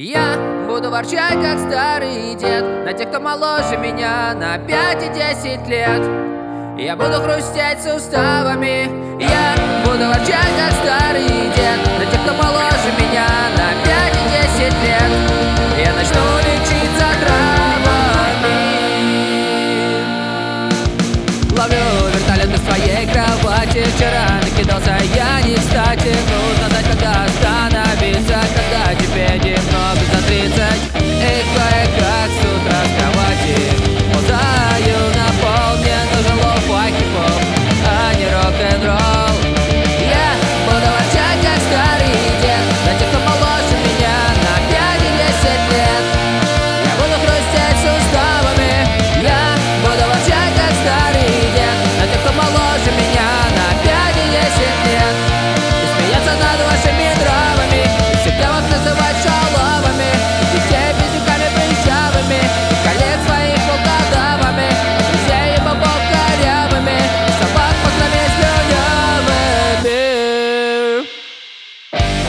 Я буду ворчать, как старый дед. На тех, кто моложе меня на 5 и 10 лет. Я буду хрустеть суставами Я буду ворчать, как старый дед. На тех, кто моложе меня на 5 и 10 лет. Я начну лечиться травами. Ловлю вертолет на своей кровати. Вчера накидался я не кстати Нужно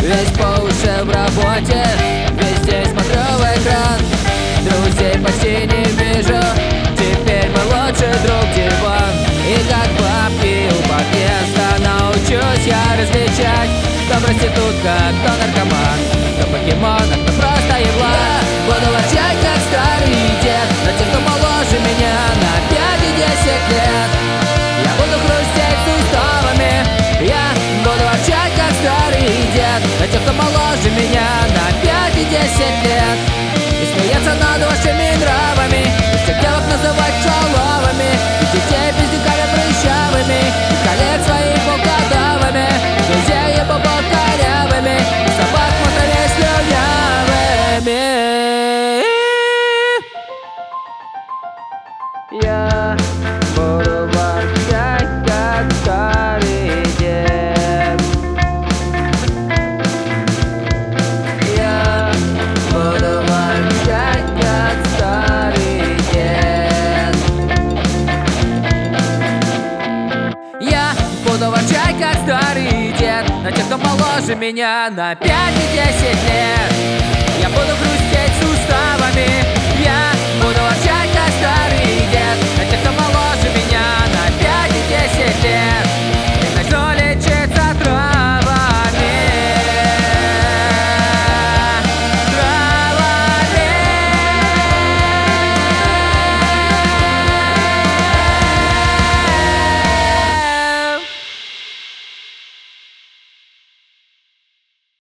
Весь по уши в работе Весь день смотрю в экран. Друзей почти не вижу Теперь мой лучший друг диван. И как бабки у подъезда Научусь я различать. Кто проститутка, кто наркоман старый дед На тех, кто моложе меня на 5 и 10 лет. Я буду